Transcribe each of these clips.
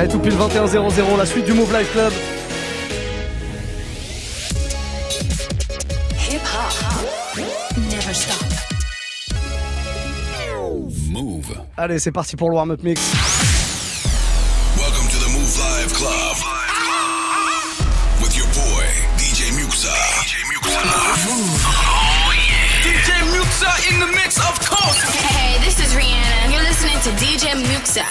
Allez, tout pile 21-0-0, la suite du Move Life Club. Hip hop. Never stop. Move. Allez, c'est parti pour le warm-up mix.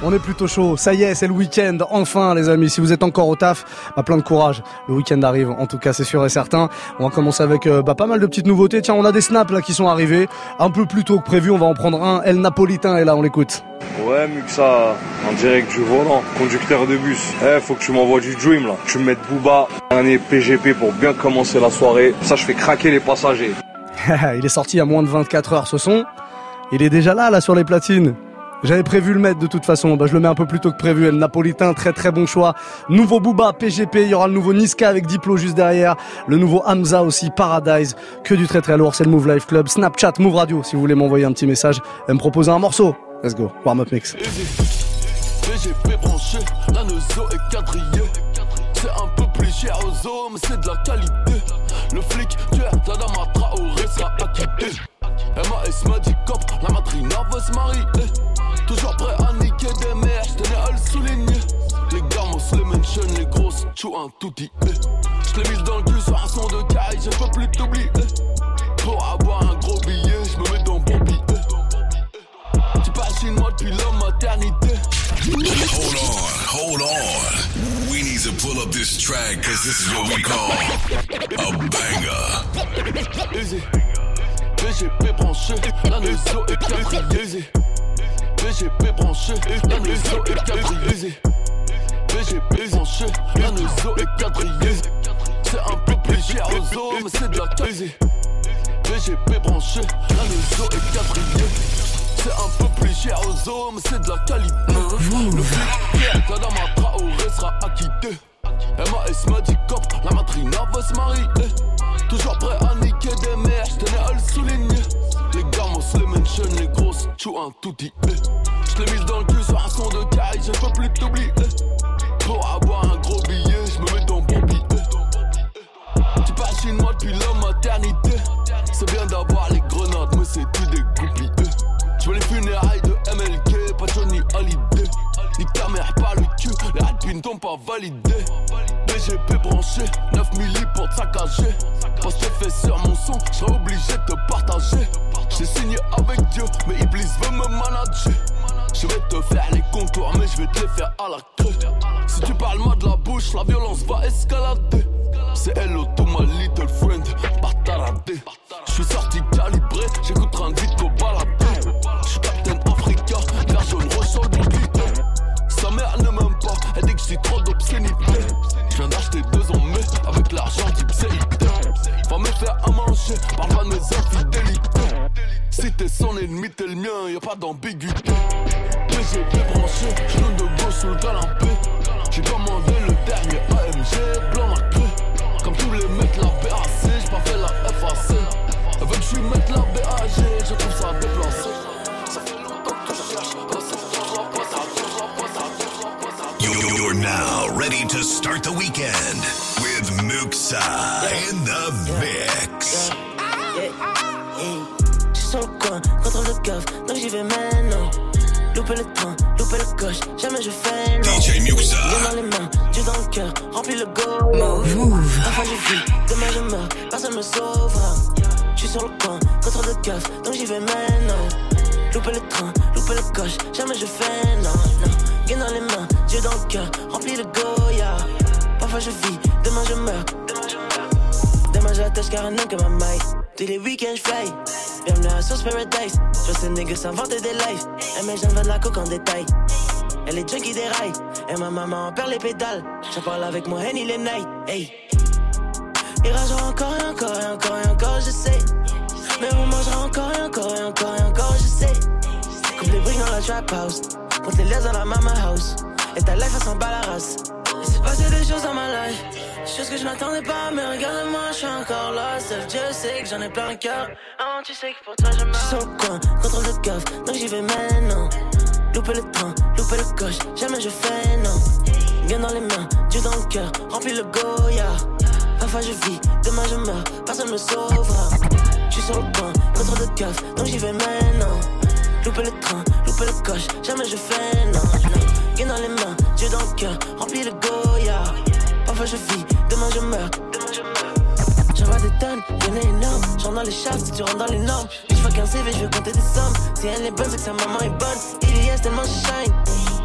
On est plutôt chaud. Ça y est, c'est le week-end. Enfin, les amis. Si vous êtes encore au taf, bah, plein de courage. Le week-end arrive. En tout cas, c'est sûr et certain. On va commencer avec euh, bah, pas mal de petites nouveautés. Tiens, on a des snaps là qui sont arrivés un peu plus tôt que prévu. On va en prendre un. El Napolitain est là. On l'écoute. Ouais, Muxa, en direct du volant, conducteur de bus. Eh, faut que tu m'envoies du Dream là. Tu me mettes Booba, un PGP pour bien commencer la soirée. Ça, je fais craquer les passagers. Il est sorti il y a moins de 24 heures. Ce son, il est déjà là, là, sur les platines. J'avais prévu le mettre de toute façon, bah, je le mets un peu plus tôt que prévu. El Napolitain, très très bon choix. Nouveau Booba, PGP, il y aura le nouveau Niska avec Diplo juste derrière. Le nouveau Hamza aussi, Paradise. Que du très très lourd, c'est le Move Life Club. Snapchat, Move Radio, si vous voulez m'envoyer un petit message et me proposer un morceau. Let's go, warm up mix. C'est un peu plus cher aux hommes, c'est de la qualité. Le flic, tu es la. Un tout dit. J'l'ai mis dans le cul sur un son de caille, je peux plus t'oublier. Pour avoir un gros billet, j'me mets dans bon billet. Tu passes une moi depuis la maternité. Hold on, hold on. We need to pull up this track, cause this is what we call a banger. Easy. BGP branché, la Neuzo est quadrillée. BGP branché, la Neuzo est quadrillée. BGP branché, la Neuzo est quadrillée. C'est un peu plus cher aux hommes, mais c'est de la qualité. BGP branché, la Neuzo est quadrillée. C'est un peu plus cher aux hommes, c'est de la qualité. Le flic, Tadama Traoré sera acquitté. MAS m'a dit cop, la madrina veut se marier. Toujours prêt à niquer des mères, j'tenais à le souligner. Les gamos, les mentions, les grosses, chou un tout dit. J'l'ai mis dans le cul sur un son de caille, je peux plus t'oublier. Pour avoir un gros billet, j'me mets dans billet. Tu passes une moi depuis la maternité. C'est bien d'avoir les grenades, mais c'est tout des groupies. J'veux les funérailles de MLK, pas Johnny Hallyday. Ni ta mère pas le cul, les rapines t'ont pas validé. BGP branché, 9 milli pour te saccager. Que fait sur mon son, j'serais obligé de te partager. J'ai signé avec Dieu, mais Iblis veut me manager. Je vais te faire les contours, mais je vais te les faire à la creux. Si tu parles mal de la bouche, la violence va escalader. C'est hello to my little friend, pas taradé. Je suis sorti calibré, j'écoute un vite qu'au baladé. Je suis Captain Africa, la jaune ressort le pas d'ambiguïté. De sous le. J'ai commandé le dernier AMG, blanc marqué. Comme tous les mecs, la BAC, j'ai pas fait la FAC. Elle je la BAG, je trouve ça déplacé. Ça fait cherche, You're now ready to start the weekend with Muxa jamais je fais non. DJ Muxa. Dieu dans les mains, Dieu dans le cœur, remplis le go. Move. Parfois je vis, demain je meurs, personne me sauvera. Je suis sur le coin, contrôle de coffre, donc j'y vais maintenant. Louper le train, louper le coche, jamais je fais non, non. Dieu dans les mains, Dieu dans le cœur, remplis le go, yeah. Parfois je vis, demain je meurs, demain je meurs. Demain j'attache car un nom comme un maille. Tous les week-ends j'fly. Bienvenue à Sauce Paradise. Je vois ces niggas s'inventer des lives. Elle met j'en de la coke en détail. Elle est junkie des rails. Et ma maman en perd les pédales. J'en parle avec moi Henny les night. Hey. Il ragera encore et encore et encore et encore, je sais. Mais on mangera encore et encore et encore et encore, je sais. Coupe les briques dans la trap house. Monte les lèvres dans la mama house. Et ta life, elle s'en bat la race. Il s'est passé des choses dans ma life. Des choses que je n'attendais pas, mais regarde-moi, je suis encore là. Seul Dieu sait que j'en ai plein le cœur. Ah, tu sais que pour toi, je meurs. Au coin, contrôle de gaffe, donc j'y vais maintenant. Louper le train, louper le coche, jamais je fais non. Bien dans les mains, Dieu dans le cœur, remplis le Goya. Parfois je vis, demain je meurs, personne me sauvera. Je suis sur le coin, contrôle de gaffe, donc j'y vais maintenant. Louper le train, louper le coche, jamais je fais non. non. Bien dans les mains, Dieu dans le cœur, remplis le Goya. Parfois je vis, demain je meurs, demain je meurs. J'envoie des tonnes, y'en a énorme. J'entre dans les shafts si tu rentres dans les normes. Je fuck un CV, je vais compter des sommes. Si elle est bonne, c'est que sa maman est bonne. IDS tellement je shine.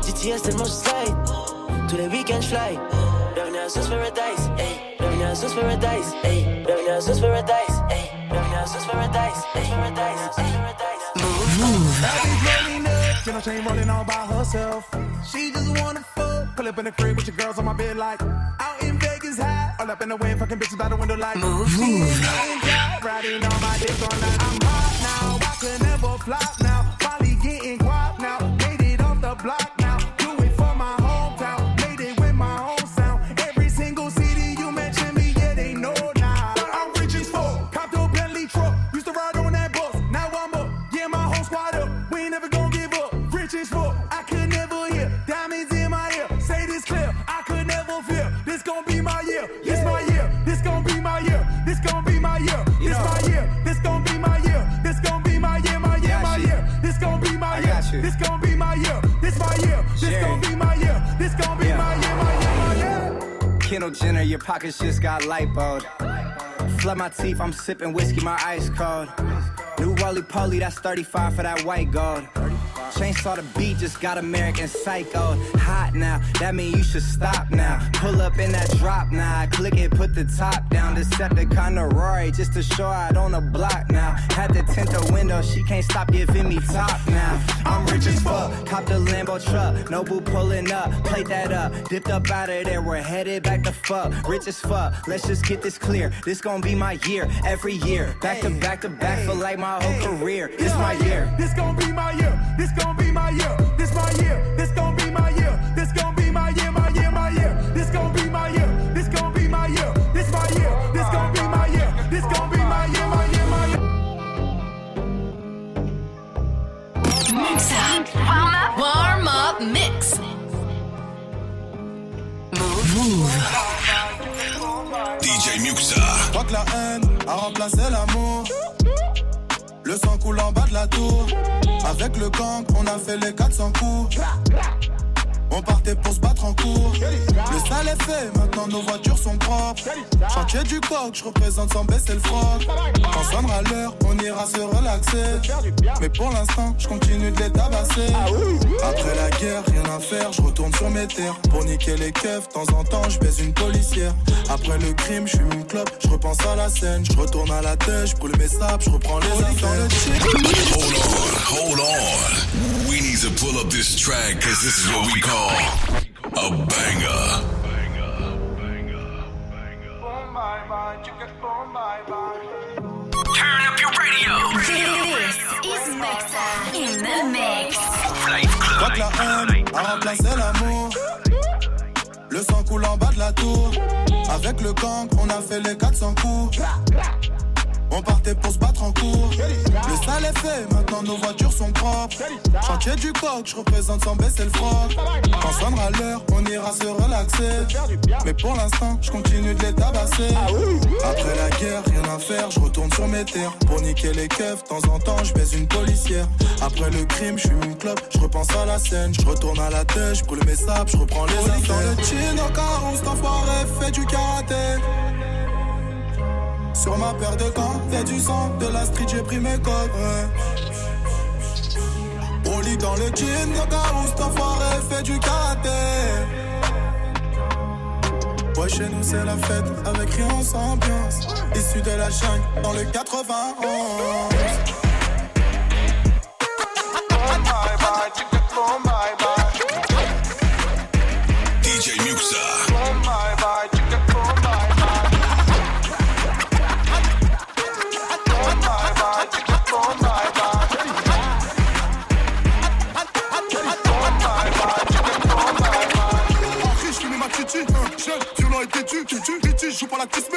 GTS tellement je slide. Tous les week-ends je fly. Bienvenue à Paradise, hey. Bienvenue Paradise, hey. Bienvenue Paradise, hey. Bienvenue Paradise, Paradise. You know she rolling all by herself. She just wanna. Pull up in the crib with your girls on my bed like out in Vegas high. All up in the wind, fucking bitches by the window like Move. Move. ain't getting dry, riding on my dick all night. I'm hot now, I could never flop now. Kendall Jenner, your pockets just got lipoed. Flood my teeth, I'm sipping whiskey, my ice cold. New Rolly Poly, that's 35 for that white gold. Chainsaw the beat, just got American Psycho. Hot now, that mean you should stop now. Pull up in that drop now, I click it, put the top down. Decepticon to Rory, just to show out on the block now. Had to tint the window, she can't stop giving me top now. I'm rich as fuck, cop the Lambo truck. Noble pulling up, played that up, dipped up out of there. We're headed back to fuck, rich as fuck. Let's just get this clear. This gon' be my year, every year. Back to back to back for like my whole career. This my year. This gon' be my year. This gon' be my year. This my year. This gon' be my year. This gon' be my year. My year. My year. This gon' be my year. This gon' be my year. This my year. This gon' be my year. This gon' be my year. My year. My year. Warm up. Warm up mix. Mouv'. DJ Muxxa. crois que la haine a remplacé l'amour. Le sang coule en bas de la tour. Avec le gang, on a fait les 400 coups. On partait pour se battre en cours. Le sale est fait, maintenant nos voitures sont propres. Chantier du coq, je représente sans baisser le froc. Quand sonnera l'heure, on ira se relaxer. Mais pour l'instant, je continue de les tabasser. Après la guerre, rien à faire, je retourne sur mes terres. Pour niquer les keufs, de temps en temps, je baise une policière. Après le crime, je fume une clope, je repense à la scène. Je retourne à la tête, je brûle mes sables, je reprends les affaires. Hold on, hold on. We need to pull up this track because this is what we call a banger. Turn up your radio. This is Mixa in the mix. que la haine a remplacé l'amour. Le sang coule en bas de la tour. Avec le gang, on a fait les 400 coups. On partait pour se battre en cours. Le sale est fait, maintenant nos voitures sont propres. Chantier du coq, je représente sans baisser le froc. Quand sonnera l'heure, on ira se relaxer. Mais pour l'instant, je continue de les tabasser. Après la guerre, rien à faire, je retourne sur mes terres. Pour niquer les keufs, de temps en temps, je baise une policière. Après le crime, je fume une clope, je repense à la scène. Je retourne à la tête, je brûle mes sables, je reprends les affaires. Dans le chin, cet enfoiré fait du karaté. Sur ma paire de gants, y'a du sang, de la street, j'ai pris mes codes. Ouais. Au lit dans le jean, au cas où cet enfoiré fait du karaté. Ouais, chez nous c'est la fête, avec rien sans ambiance. Issu de la jungle, dans le 91.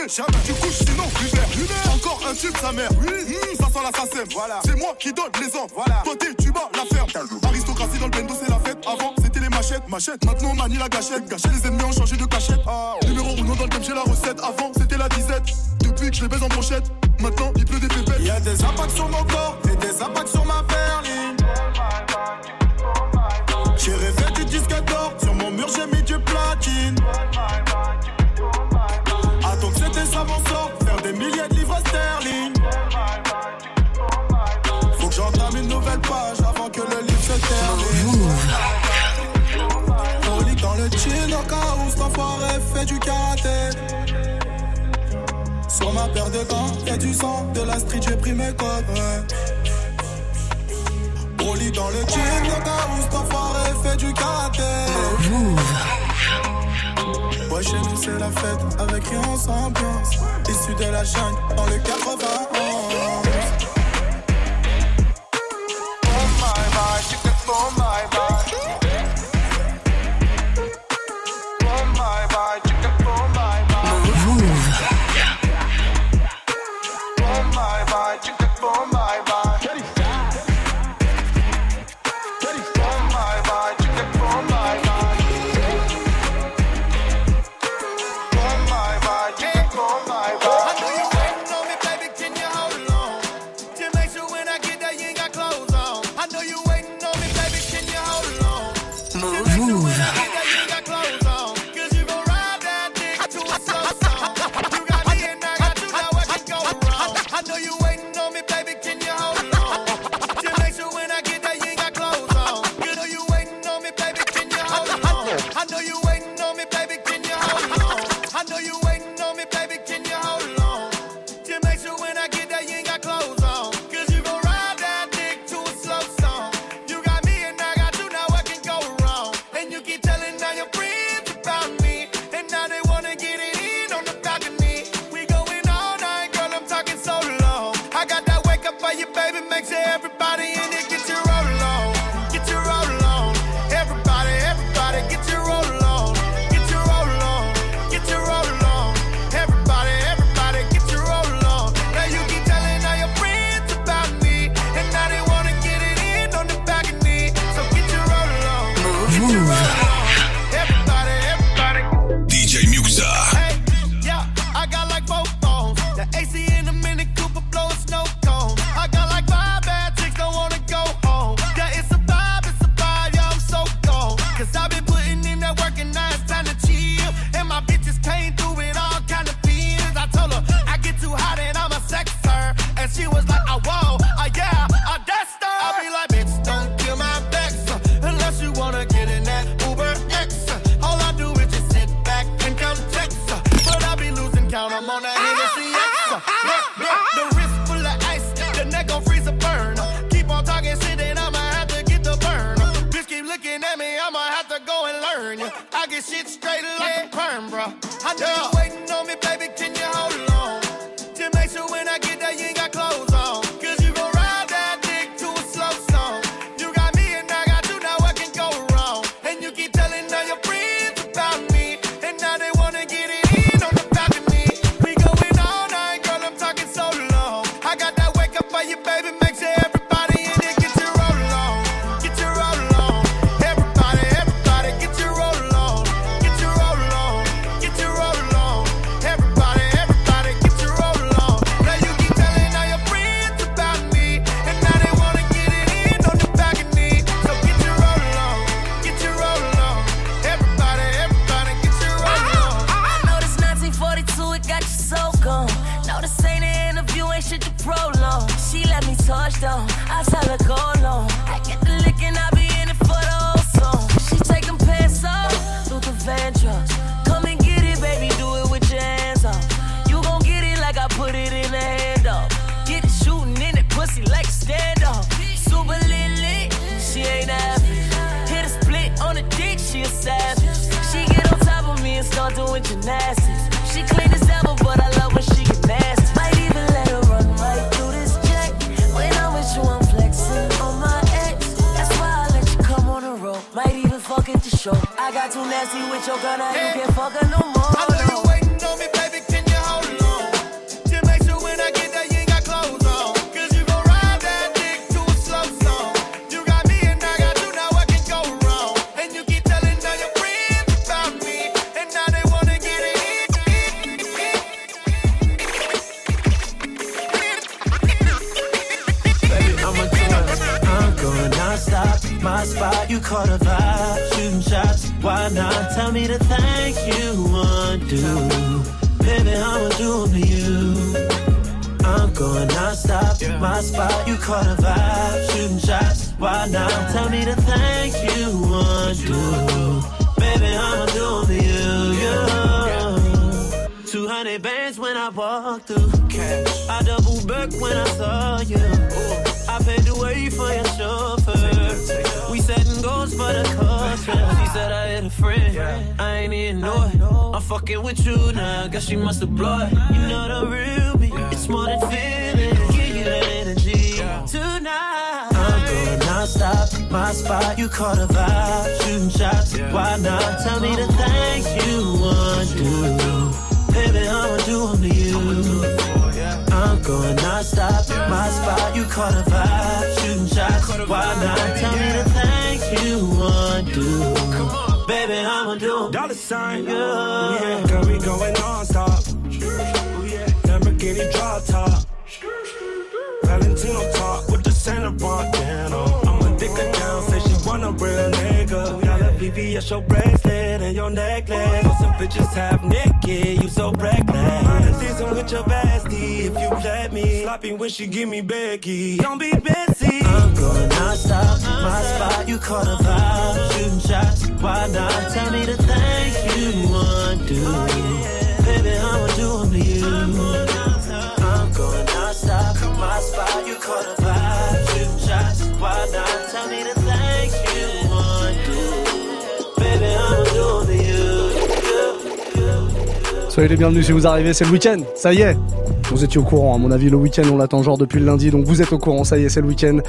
Jamais tu couches sinon tu verres. Encore un tube sa mère. Oui, mmh, ça sent la sacem. Voilà. C'est moi qui donne les ans. Voilà. Côté tu bats la ferme. Aristocratie dans le bendo c'est la fête. Avant c'était les machettes, machette. Maintenant, manie la gâchette. Gâchette, les ennemis ont changé de cachette. Ah. Numéro 1 dans le game, j'ai la recette. Avant, c'était la disette. Depuis que je les baise en brochette, maintenant, il pleut des pépettes. Y'a des impacts sur mon corps et des impacts sur ma perline. J'ai rêvé du disque d'or, sur mon mur j'ai mis du platine. soirée fait du karaté. Sur ma paire de gants, y'a du sang, de la street, j'ai pris mes codes. Ouais. Broly dans le jean, le où cet enfoiré fait du karaté. Ouais, chez nous c'est la fête, avec rien sans ambiance. Issu de la jungle, dans le 80. doing gymnastics. She clean as ever, but I love when she get nasty. Might even let her run right through this check. When I'm with you, I'm flexing on my ex. That's why I let you come on a roll. Might even fuck at the show. I got too nasty with your gun, now you can't fuck a no I ain't even know it. I'm fucking with you now. Guess she must have blood. You know the real me. It's more than feeling. Give you that energy tonight. I'm going non-stop. My spot, you caught a vibe. Shooting shots, why not? Tell me the things you want to do. Baby, I'ma do 'em to you. I'm going non-stop. My spot, you caught a vibe. Shooting shots, why not? Tell me the things you want to do. Baby, I'ma do Dollar sign, Yeah. yeah, girl, we going non-stop. Ooh, yeah, Lamborghini drop top. Valentino talk with the Santa Montana. I'ma dick down, say she want a real nigga. Got a VVS, your bracelet your necklace. Know some bitches half naked, you so reckless. Mind season with your bestie, if you let me. Sloppy when she give me Becky. Don't be busy. I'm going non-stop. My spot, you caught a vibe. Shooting shots, why not? Tell me the things you want to. Baby, Soyez les bienvenus si vous arrivez, c'est le week-end, ça y est. Vous étiez au courant, à mon avis, le week-end on l'attend genre depuis le lundi, donc vous êtes au courant, ça y est, c'est le week-end.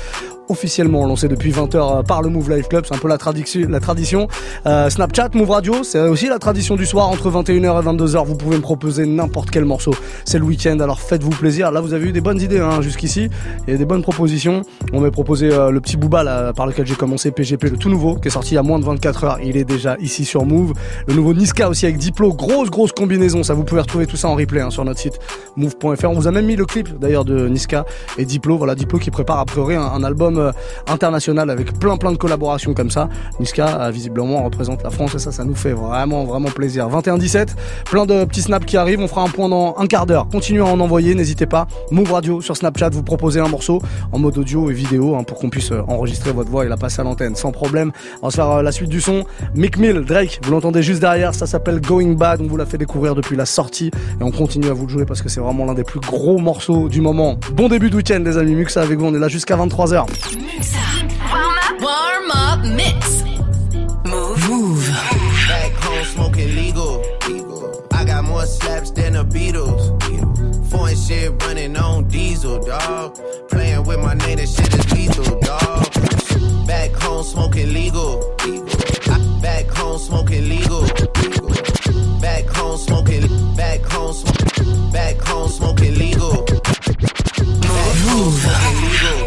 Officiellement lancé depuis 20h par le Move Life Club, c'est un peu la, tradition. Euh, Snapchat, Move Radio, c'est aussi la tradition du soir, entre 21h et 22h, vous pouvez me proposer n'importe quel morceau. C'est le week-end, alors faites-vous plaisir. Là, vous avez eu des bonnes idées hein, jusqu'ici, a des bonnes propositions. On m'a proposé euh, le petit Booba par lequel j'ai commencé, PGP, le tout nouveau, qui est sorti il y a moins de 24 heures, il est déjà ici sur Move. Le nouveau Niska aussi avec Diplo, grosse grosse combinaison, ça vous pouvez retrouver tout ça en replay hein, sur notre site move.fr. On vous a même mis le clip d'ailleurs de Niska et Diplo, voilà Diplo qui prépare a priori un album euh, international avec plein plein de collaborations comme ça. Niska euh, visiblement représente la France et ça ça nous fait vraiment vraiment plaisir. 21-17, plein de petits snaps qui arrivent, on fera un point dans un quart d'heure. Continuez à en envoyer, n'hésitez pas. Move Radio sur Snapchat, vous proposez un morceau en mode audio et vidéo hein, pour qu'on puisse euh, enregistrer votre voix et la passer à l'antenne sans problème. On va se faire la suite du son. Mick Mill, Drake, vous l'entendez juste derrière, ça s'appelle Going Bad, on vous l'a fait découvrir depuis la sortie et on continue à vous le jouer parce que c'est vraiment l'un des plus gros morceaux du moment. Bon début de week-end les amis, Muxa avec vous, on est là jusqu'à 23h. Warm up mix. Mouv'. Mouv'. Back home smoking legal. I got more slaps than the Beatles. Foreign shit running on diesel, dog. Playing with my name, that shit is lethal, dog. Back home smoking legal. Back home smoking legal. Back home smoking. Back home smoking. Back home smoking legal.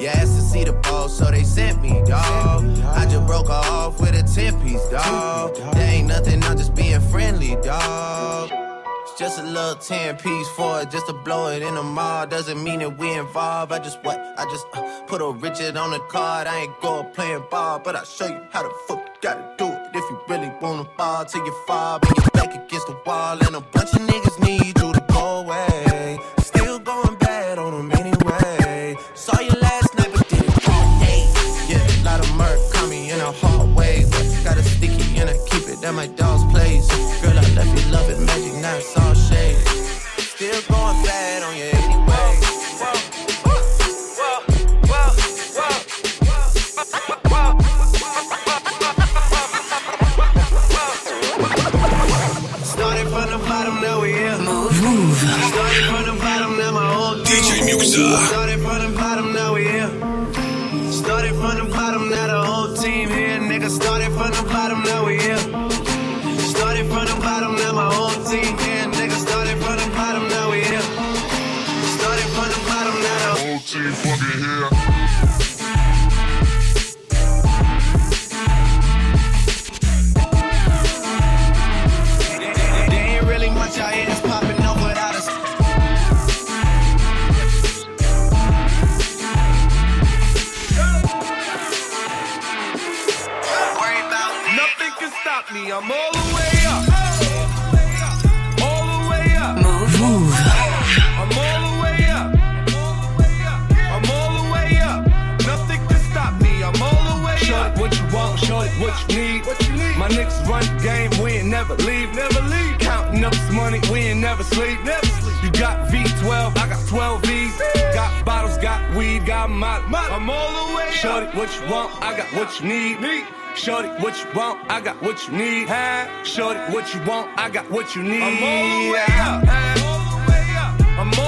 You asked to see the ball, so they sent me, dog. I just broke her off with a 10 piece, dog. There ain't nothing, I'm just being friendly, dog. It's just a little 10 piece for it, just to blow it in the mall. Doesn't mean that we involved. I just what? I just uh, put a Richard on the card. I ain't going playing ball, but I'll show you how the fuck you gotta do it. If you really wanna ball till you fall, bring your back against the wall. And a bunch of niggas need you to go away. Yeah. Never leave. Never leave. Counting up this money. We ain't never sleep. Never sleep. You got V12. I got 12 V's. Got bottles. Got weed. Got my. I'm all the way up. Shorty, what you want? I got what you need. Need. Shorty, what you want? I got what you need. Huh? Shorty, what you want? I got what you need. I'm all the way up. I'm all the way up. I'm all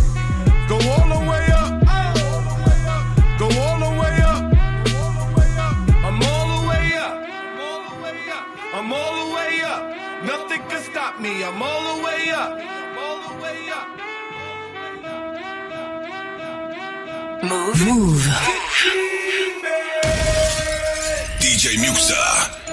Go all the way up. Go all the way up. I'm all the way up. I'm all the way up. Nothing can stop me. I'm all the way up. I'm all the way up. Mouv'. Mouv'. DJ Muxxa.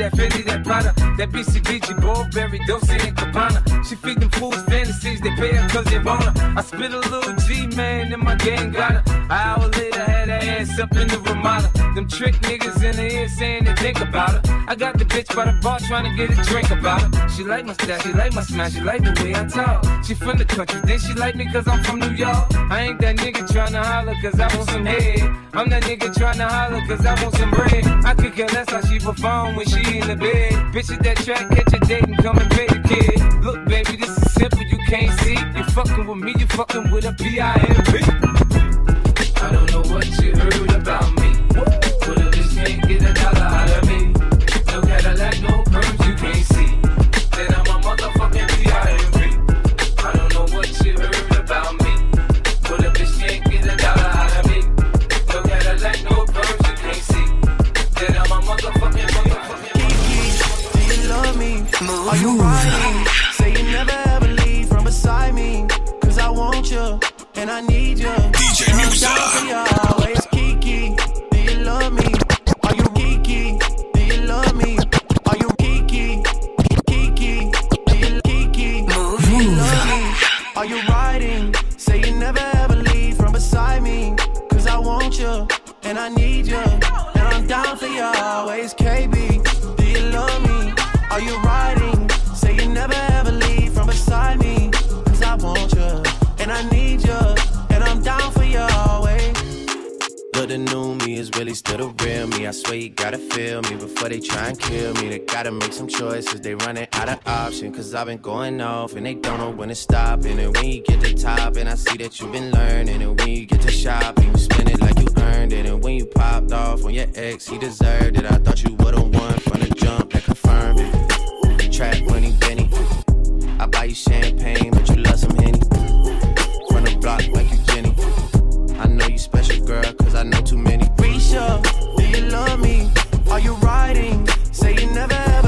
That Fendi, that Prada, that BCBG, Burberry, Dolce and Gabbana. She feed them fools fantasies, they pay her cause they want her. I spit a little I got the bitch by the bar trying to get a drink about her. She like my style, she like my smile, she like the way I talk. She from the country, then she like me cause I'm from New York. I ain't that nigga trying to holler cause I want some head. I'm that nigga trying to holler cause I want some bread. I could care less how she perform when she in the bed. Bitch at that track, catch a date and come and pay the kid. Look, baby, this is simple, you can't see. You fucking with me, you fucking with a P-I-M-P. Cause I've been going off and they don't know when to stop. And when you get to top, and I see that you've been learning. And when you get to shopping, you spend it like you earned it. And when you popped off on your ex, he deserved it. I thought you would've won from the jump that confirmed it. Trap money, Benny. I buy you champagne, but you love some Henny. From the block like you Jenny. I know you special, girl, cause I know too many. Risha, do you love me? Are you riding? got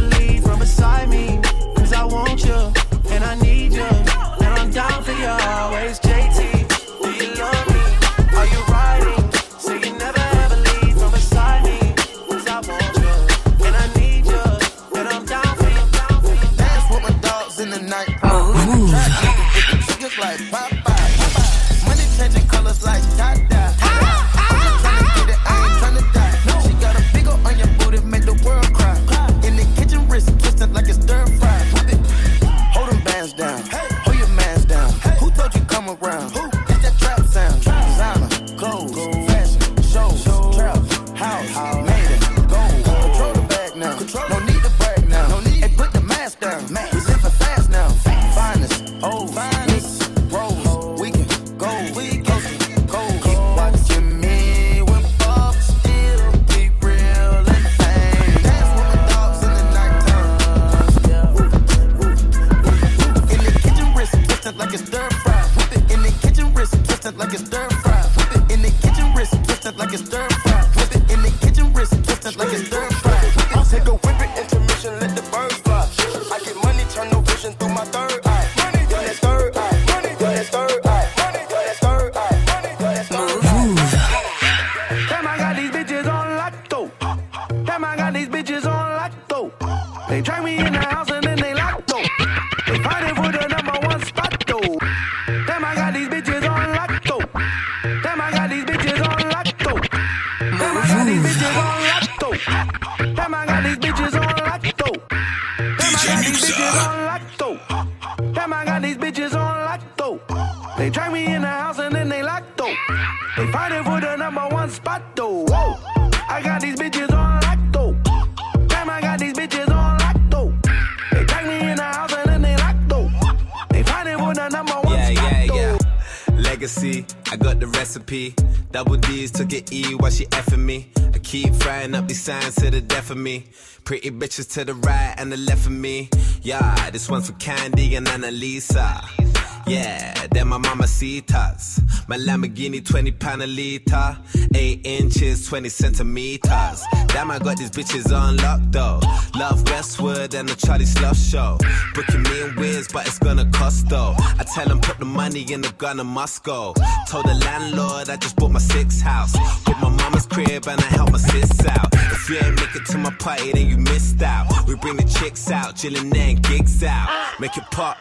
Pretty bitches to the right and the left of me. Yeah, this one's for Candy and Annalisa. Yeah, they're my mamacitas. My Lamborghini 20 pound a liter. 8 inches, 20 centimeters. Damn, I got these bitches on lock though. Love Westwood and the Charlie Sloth show. Booking me in Wiz, but it's gonna cost though. I tell them put the money in the gun and go. Told the landlord I just bought my sixth house. With my mama's crib and I help my sis out. If you ain't make it to my party, then you missed out. We bring the chicks out, chillin' and gigs out. Make it pop,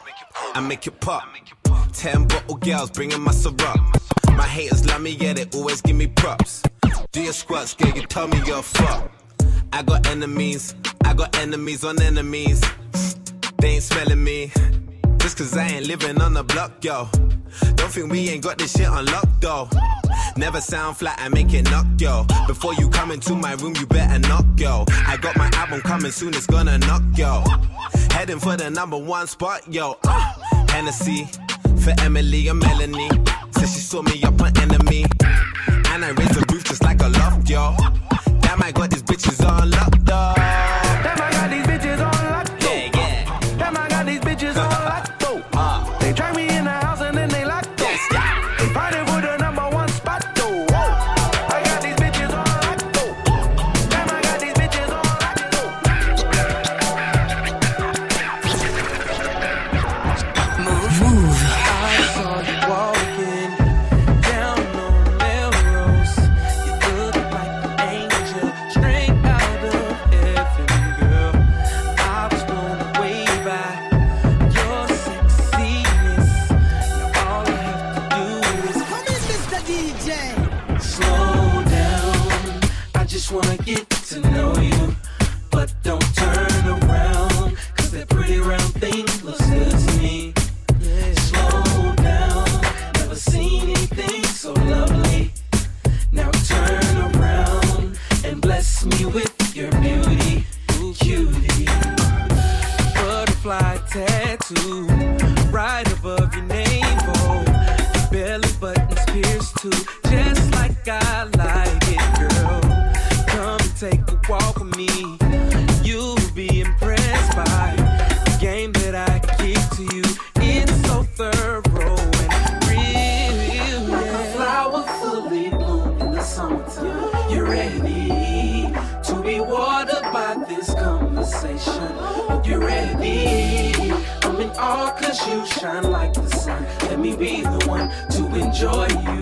I make it pop. Ten bottle girls bringing my syrup. My haters love me, yeah, they always give me props. Do your squats, girl, you tell me you're fuck. I got enemies, I got enemies on enemies. They ain't smelling me. Cause I ain't living on the block, yo. Don't think we ain't got this shit unlocked, though. Never sound flat, I make it knock, yo. Before you come into my room, you better knock, yo. I got my album coming soon, it's gonna knock, yo. Heading for the number one spot, yo. Uh, Hennessy for Emily and Melanie. Said she saw me up on enemy. And I raised the roof just like a loft, yo. Damn, I got these bitches on lock, wanna get to know you, but don't turn enjoy you.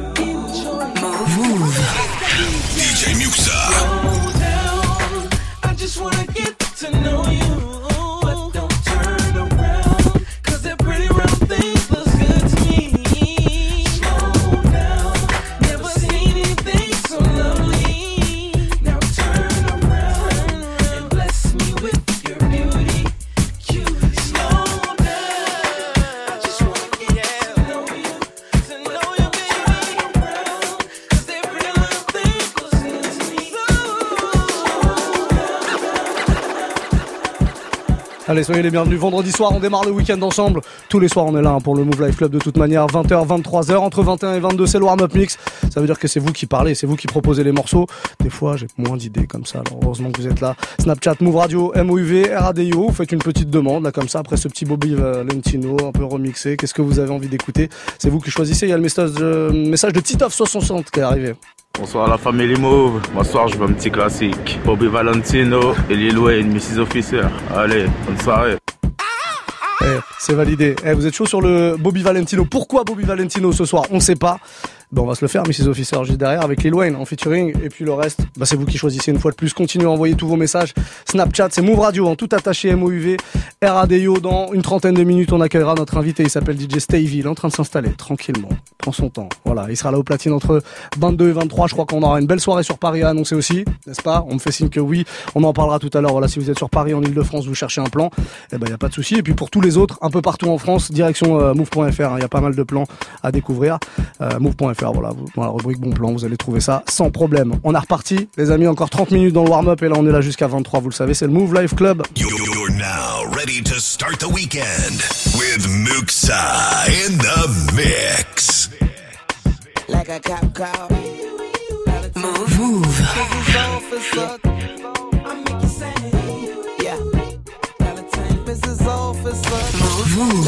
Allez, soyez les bienvenus. Vendredi soir, on démarre le week-end ensemble. Tous les soirs, on est là hein, pour le Move Life Club de toute manière. 20h, 23h, entre 21 et 22, c'est le warm-up mix. Ça veut dire que c'est vous qui parlez, c'est vous qui proposez les morceaux. Des fois, j'ai moins d'idées comme ça. Alors, heureusement que vous êtes là. Snapchat, Move Radio, MOUV, RADIO. Vous faites une petite demande, là, comme ça, après ce petit Bobby Valentino, un peu remixé. Qu'est-ce que vous avez envie d'écouter? C'est vous qui choisissez. Il y a le message de, message de Titoff60 qui est arrivé. Bonsoir la famille Move. Bonsoir, je veux un petit classique. Bobby Valentino et Lil Wayne, Mrs. Officer. Allez, bonne soirée. Eh, c'est validé. Eh, vous êtes chaud sur le Bobby Valentino? Pourquoi Bobby Valentino ce soir? On sait pas. Ben, on va se le faire, Mrs. Officer, juste derrière, avec Lil Wayne en featuring. Et puis le reste, bah, c'est vous qui choisissez une fois de plus. Continuez à envoyer tous vos messages. Snapchat, c'est Move Radio, en tout attaché MOUV. RADIO, dans une trentaine de minutes, on accueillera notre invité. Il s'appelle DJ Stevie. Il est en train de s'installer tranquillement. Prend son temps. Voilà, il sera là au platine entre 22 et 23. Je crois qu'on aura une belle soirée sur Paris à annoncer aussi, n'est-ce pas? On me fait signe que oui. On en parlera tout à l'heure. Voilà, si vous êtes sur Paris, en Ile-de-France, vous cherchez un plan, eh ben, il y a pas de souci. Et puis pour tous les autres, un peu partout en France, direction euh, move.fr. hein. Il y a pas mal de plans à découvrir. Euh, move.fr, voilà, vous- dans la rubrique bon plan, vous allez trouver ça sans problème. On a reparti, les amis, encore 30 minutes dans le warm-up et là on est là jusqu'à 23, vous le savez, c'est le Move Life Club. You're now ready to start the weekend with Muxa in the mix. Like a cop car. Move. Move. Yeah. Mrs. Officer. Move. Move.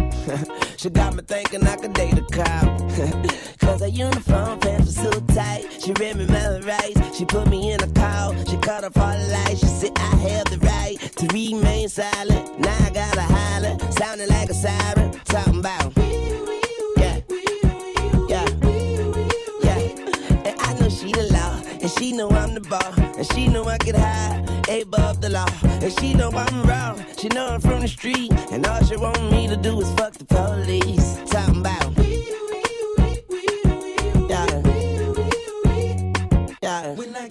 she got me thinking I could date a cop. Cause her uniform pants were so tight. She read me my rights. She put me in a call. She cut off all the lights. She said I have the right to remain silent. Now I gotta holler. Sounding like a siren. Talking about. Yeah. Yeah. Yeah. And I know she the law. And she know I'm the ball. And she know I get high. Above the law. And she know I'm wrong. She know I'm from the street. And all she want me to do is fuck the police. Talking about. Yeah. Yeah.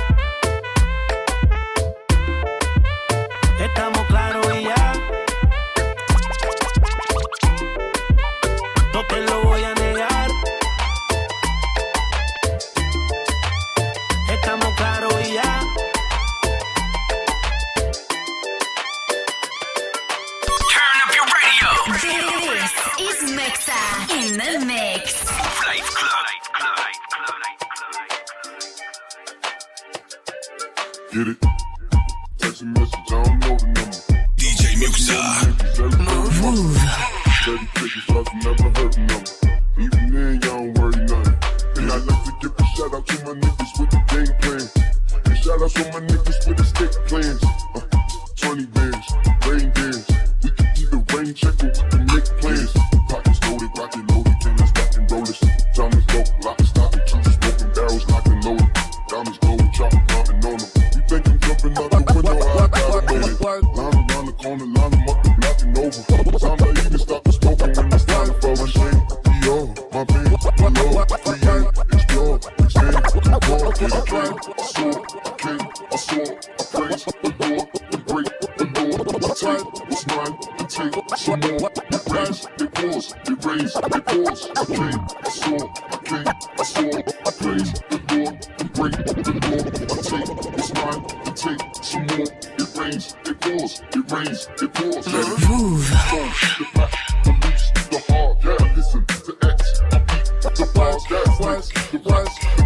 Get it? Mine and take some more. It rains, it pours, it rains, it pours. Move. The the loose, the hard. Yeah, listen to X. The bars, the the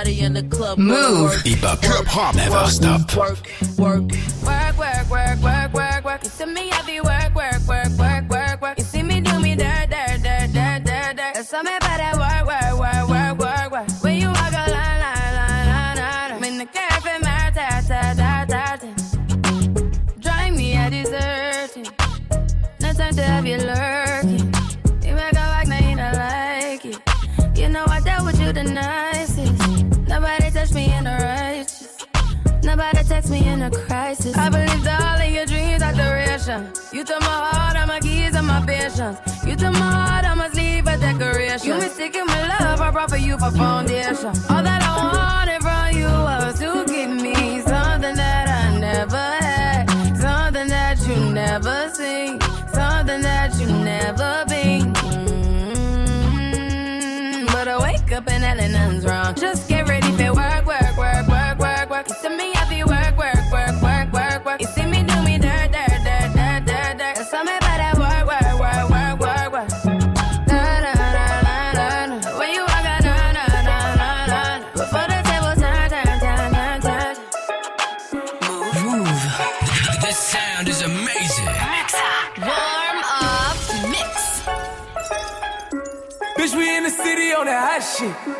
Everybody in the club Move. Hip hop. Hip hop never stop. Work, work. Work, work, and wrong. Just get ready for work, work, work, work, work, work. You see me happy work, work, work, work, work, work. You see me do me dirt, dirt, dirt, dirt, dirt, dirt. There's something about that work, work, work, work, work, work. Da, da, da, da, da, da. When you walk out, da, da, da, da, da. Before the table turn, turn, turn, turn, turn. Move. This sound is amazing. Warm up mix. Bitch, we in the city on that hot shit.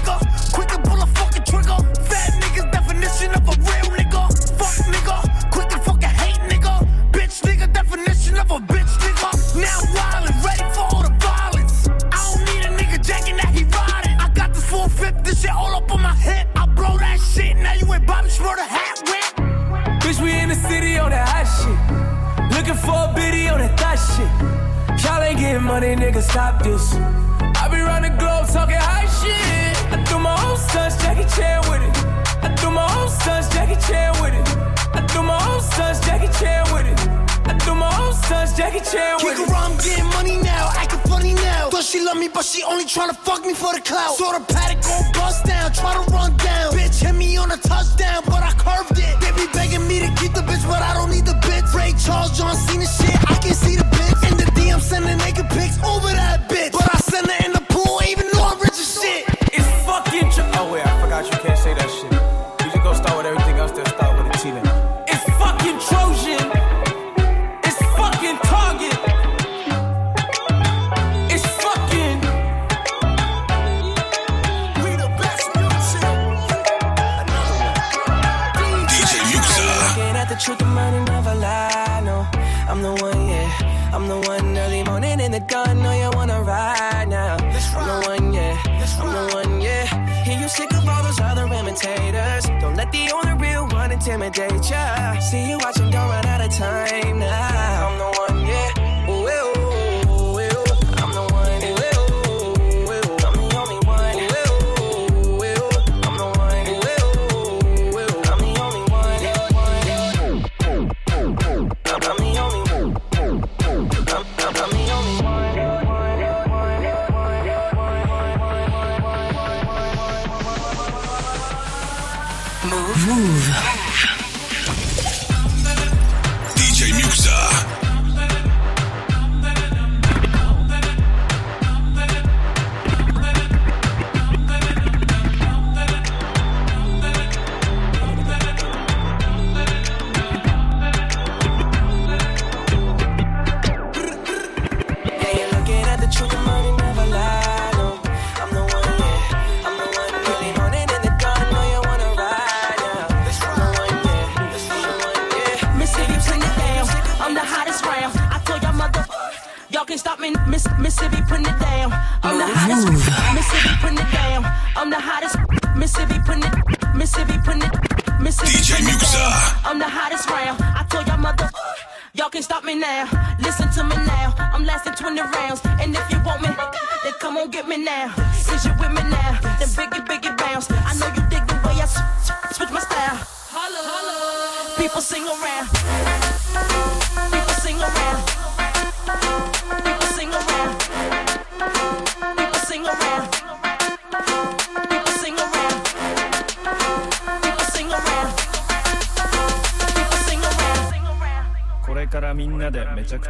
hat whip. Bitch, we in the city on that hot shit. Looking for a biddy on that thot shit. Y'all ain't getting money, nigga, stop this. I be round the globe talking high shit. I threw my own stunts, Jackie Chan with it. I threw my own stunts, Jackie Chan with it. I do my own stunts, Jackie Chan with it. I do my own stunts, Jackie Chan Kick around, I'm getting money now, acting funny now. Thought she love me, but she only tryna fuck me for the clout. Saw the paddock gon' bust down, try to run down. Bitch hit me on a touchdown, but I curved it. They be begging me to keep the bitch, but I don't need the bitch. Ray Charles, John Cena shit, I can see the bitch. In the DM, sending naked pics over that bitch. But I send her in the pool, even though intimidate ya. See you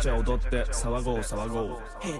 ちゃ踊って騒ごう騒ごう。Hey,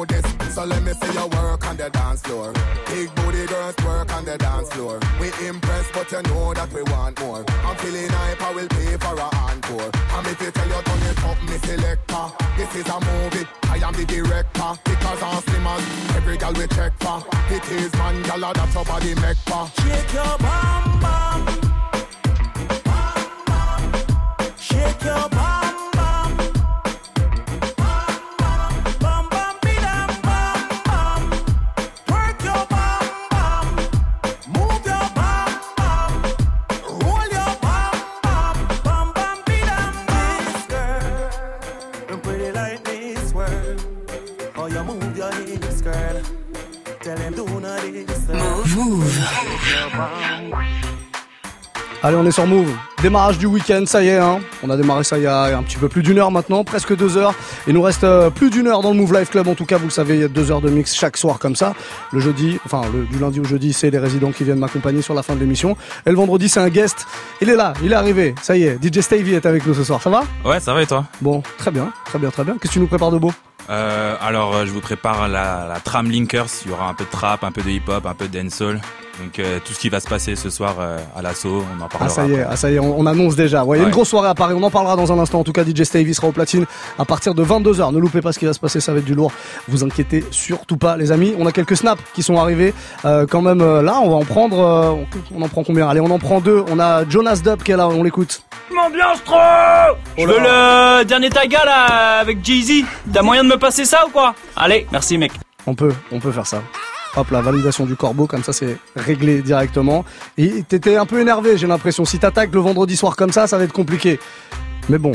know this. So let me see you work on the dance floor. Big booty girls work on the dance floor. We impressed, but you know that we want more. I'm feeling hype, I will pay for a encore. And if you tell your tongue you up, me selector. This is a movie, I am the director. Because I'm slim as every girl we check for. It is man, girl, that your body make for. Shake your bum, bum, bum, bum. Shake your. Allez, on est sur Move. Démarrage du week-end, ça y est. Hein. On a démarré ça il y a un petit peu plus d'une heure maintenant, presque deux heures. Il nous reste euh, plus d'une heure dans le Move Live Club. En tout cas, vous le savez, il y a deux heures de mix chaque soir comme ça. Le jeudi, enfin le, du lundi au jeudi, c'est les résidents qui viennent m'accompagner sur la fin de l'émission. Et le vendredi, c'est un guest. Il est là, il est arrivé. Ça y est, DJ Stavey est avec nous ce soir. Ça va? Ouais, ça va et toi? Bon, très bien, très bien, très bien. Qu'est-ce que tu nous prépares de beau? Euh, Alors, euh, je vous prépare la, la Tram Linkers. Il y aura un peu de trap, un peu de hip-hop, un peu de dancehall. Donc euh, tout ce qui va se passer ce soir euh, à l'assaut, on en parlera. Ah ça y est, ah, ça y est, on, on annonce déjà. Ouais, il y a une grosse soirée à Paris, on en parlera dans un instant. En tout cas, DJ Stavey sera au platine à partir de 22h. Ne loupez pas ce qui va se passer, ça va être du lourd. Vous inquiétez surtout pas, les amis. On a quelques snaps qui sont arrivés. Euh, quand même, là, on va en prendre. euh, on- en prend combien? Allez, on en prend deux. On a Jonas Dub qui est là, on l'écoute. Je m'ambiance trop Je Oh veux le dernier taga là avec Jay-Z. T'as moyen de me passer ça ou quoi Allez, merci mec. On peut, on peut faire ça. Hop, la validation du corbeau, comme ça c'est réglé directement. Et t'étais un peu énervé, j'ai l'impression. Si t'attaques le vendredi soir comme ça, ça va être compliqué. Mais bon,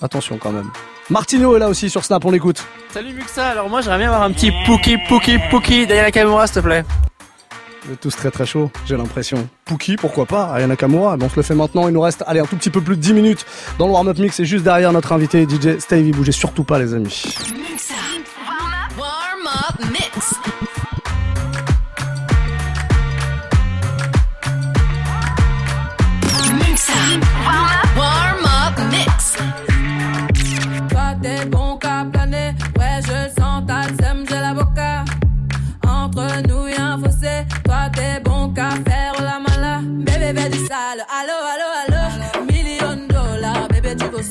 attention quand même. Martino est là aussi sur Snap, on l'écoute. Salut Muxa, alors moi j'aimerais bien avoir un petit Pookie, Pookie, Pookie derrière la caméra s'il te plaît. Tous très très chaud, j'ai l'impression. Pookie, pourquoi pas? Ayana Nakamura, ben on se le fait maintenant. Il nous reste, allez, un tout petit peu plus de 10 minutes dans le warm-up mix. Et juste derrière notre invité DJ Stavey, bougez surtout pas les amis.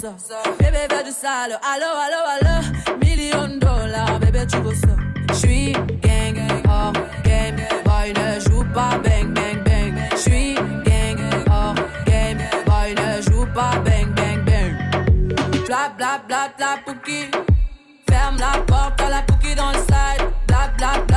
Ça. Bébé du sale, allo allo allo, million dollars, bébé tu veux ça. J'suis gang, hors game, boy ne joue pas bang bang bang. J'suis gang, hors game, boy ne joue pas bang bang bang. Bla bla bla bla pouki. Ferme la porte à la pouki dans le side. Bla bla bla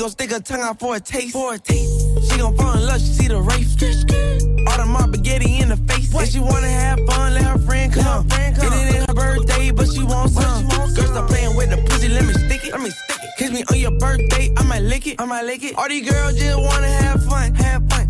gon' stick her tongue out for a taste, for a taste. She gon' fall in love, she see the race. All the mob spaghetti in the face. If she wanna have fun, let her friend come. It ain't her birthday, but she wants some. Girl, stop playing with the pussy, let me stick it. Let me stick it. Kiss me on your birthday, I might lick it. I might lick it. All these girls just wanna have fun, have fun.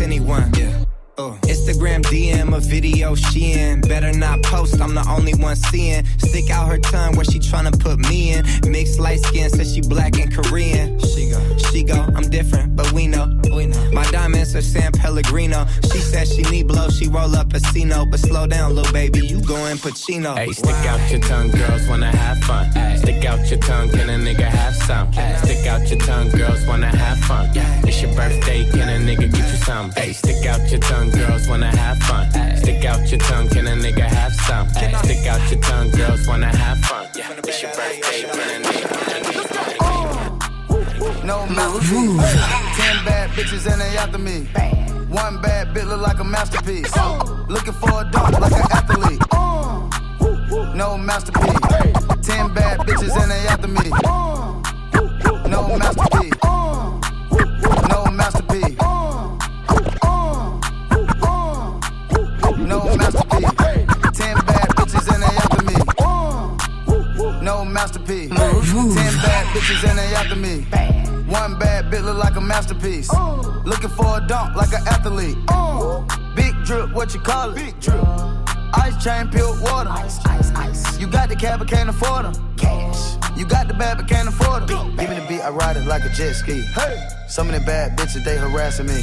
anyone. Yeah. Uh. Instagram DM a video she in. Better not post, I'm the only one seeing. Stick out her tongue where she tryna put me in. Mixed light skin, says she black and Korean. She go, I'm different, but we know. We know. My diamonds are San Pellegrino. She said she need blow, she roll up a Casino. But slow down, little baby, you going Pacino. Hey, stick out your tongue, girls wanna have fun. Stick out your tongue, can a nigga have some? Stick out your tongue, girls wanna have fun. It's your birthday, can a nigga get you some? Hey, stick out your tongue, girls wanna have fun. Stick out your tongue, can a nigga have some? Stick out your tongue, girls wanna have fun. Yeah. It's your birthday, can a nigga. No masterpiece. Ten bad bitches and they after me. One bad bitch look like a masterpiece. Looking for a dog like an athlete. No masterpiece. Ten bad bitches and they after me. No masterpiece. No masterpiece. No masterpiece. Ten bad bitches and they after me. No masterpiece. Ten bad bitches and they after me. One bad bitch look like a masterpiece. Looking for a dunk like an athlete. Big drip, what you call it? Big drip. Ice chain, pure water. Ice, ice, ice. You got the cab, but can't afford them. Cash. You got the bad, but can't afford them. Give me the beat, I ride it like a jet ski. Hey. Some of the bad bitches, they harassing me.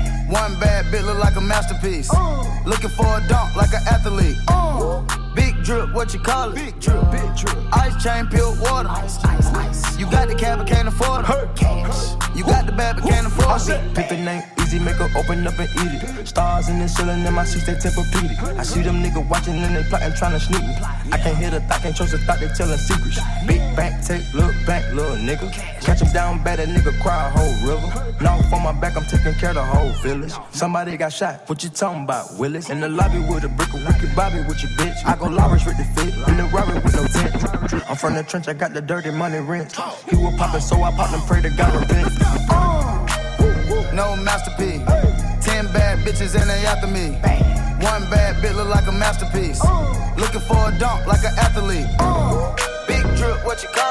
One bad bit look like a masterpiece. Looking for a dunk like an athlete. Big drip, what you call it? Big drip, big drip. Ice chain, pure water. Ice, ice, ice. You got the cab, but can't afford it. Cash. You got the bad, but can't afford it. Pick the name easy, make her open up and eat it. Stars in the ceiling in my seats, they tempur I see them niggas watching and they plotting, trying to sneak me. I can't hear the thought, can't trust the thought, they telling secrets. Big back, take, look back, little nigga. Catch him down bad, that nigga cry a whole river. Now on my back, I'm taking care of the whole village. Somebody got shot, what you talking about, Willis? In the lobby with a brick of wicked Bobby with your bitch. I go Lawrence with the fit, in the with no tent. I'm from the trench, I got the dirty money rent. He was poppin', so I popped and pray to God repent. Uh. No masterpiece. Ten bad bitches and they after me. One bad bitch look like a masterpiece. Uh. Looking for a dunk like an athlete. Uh. Big drip, what you call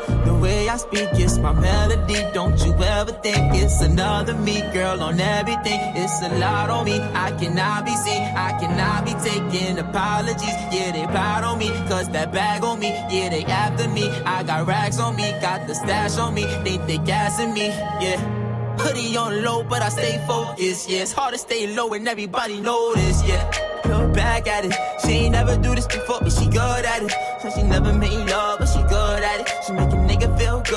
Way I speak, it's my melody. Don't you ever think it's another me, girl, on everything. It's a lot on me. I cannot be seen. I cannot be taking apologies. Yeah, they proud on me. Cause that bag on me. Yeah, they after me. I got rags on me. Got the stash on me. They think gassing me. Yeah. Hoodie on low, but I stay focused. Yeah, it's hard to stay low and everybody this. Yeah, look back at it. She ain't never do this before, but she good at it. So she never made love,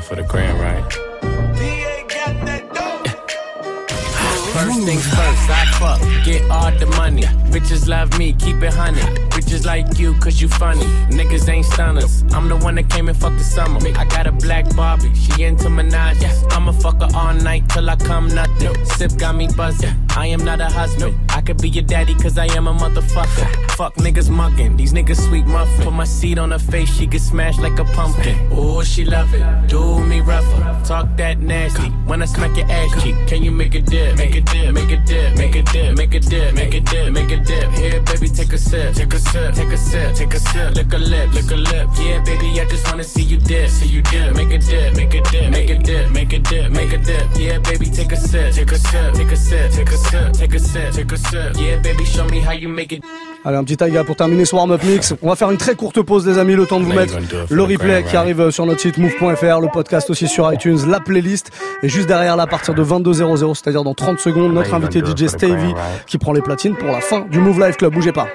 for the gram, right? First things first, I fuck, get all the money. Bitches love me, keep it honey. Bitches like you, cause you funny. Niggas ain't stunners. I'm the one that came and fucked the summer. I got a black Barbie, she into Minaj. I'ma fuck her all night till I come nothing. Sip got me buzzing. I am not a husband. I could be your daddy, cause I am a motherfucker. Fuck niggas mugging, these niggas sweet muffin. Put my seed on her face, she get smashed like a pumpkin. Oh, she love it. Do me rougher. Talk that nasty. When I smack your ass cheek, can you make a dip? Make a dip, make a dip, make a dip, make a dip, make a dip, make a dip. Here, baby, take a sip, take a sip, take a sip, take a sip. Lick a lip, lick a lip. Yeah, baby, I just wanna see you dip, see you dip. Make a dip, make a dip, make a dip, make a dip, make a dip. Yeah, baby, take a sip, take a sip, take a sip, take a sip, take a sip, take a sip. Me how you make it. Allez, un petit taiga pour terminer ce warm-up mix. On va faire une très courte pause, les amis, le temps de vous mettre le replay qui arrive sur notre site move.fr, le podcast aussi sur iTunes, la playlist. Et juste derrière, là, à partir de 22.00, c'est-à-dire dans 30 secondes, notre invité DJ Stevie qui prend les platines pour la fin du Move Live Club. Bougez pas.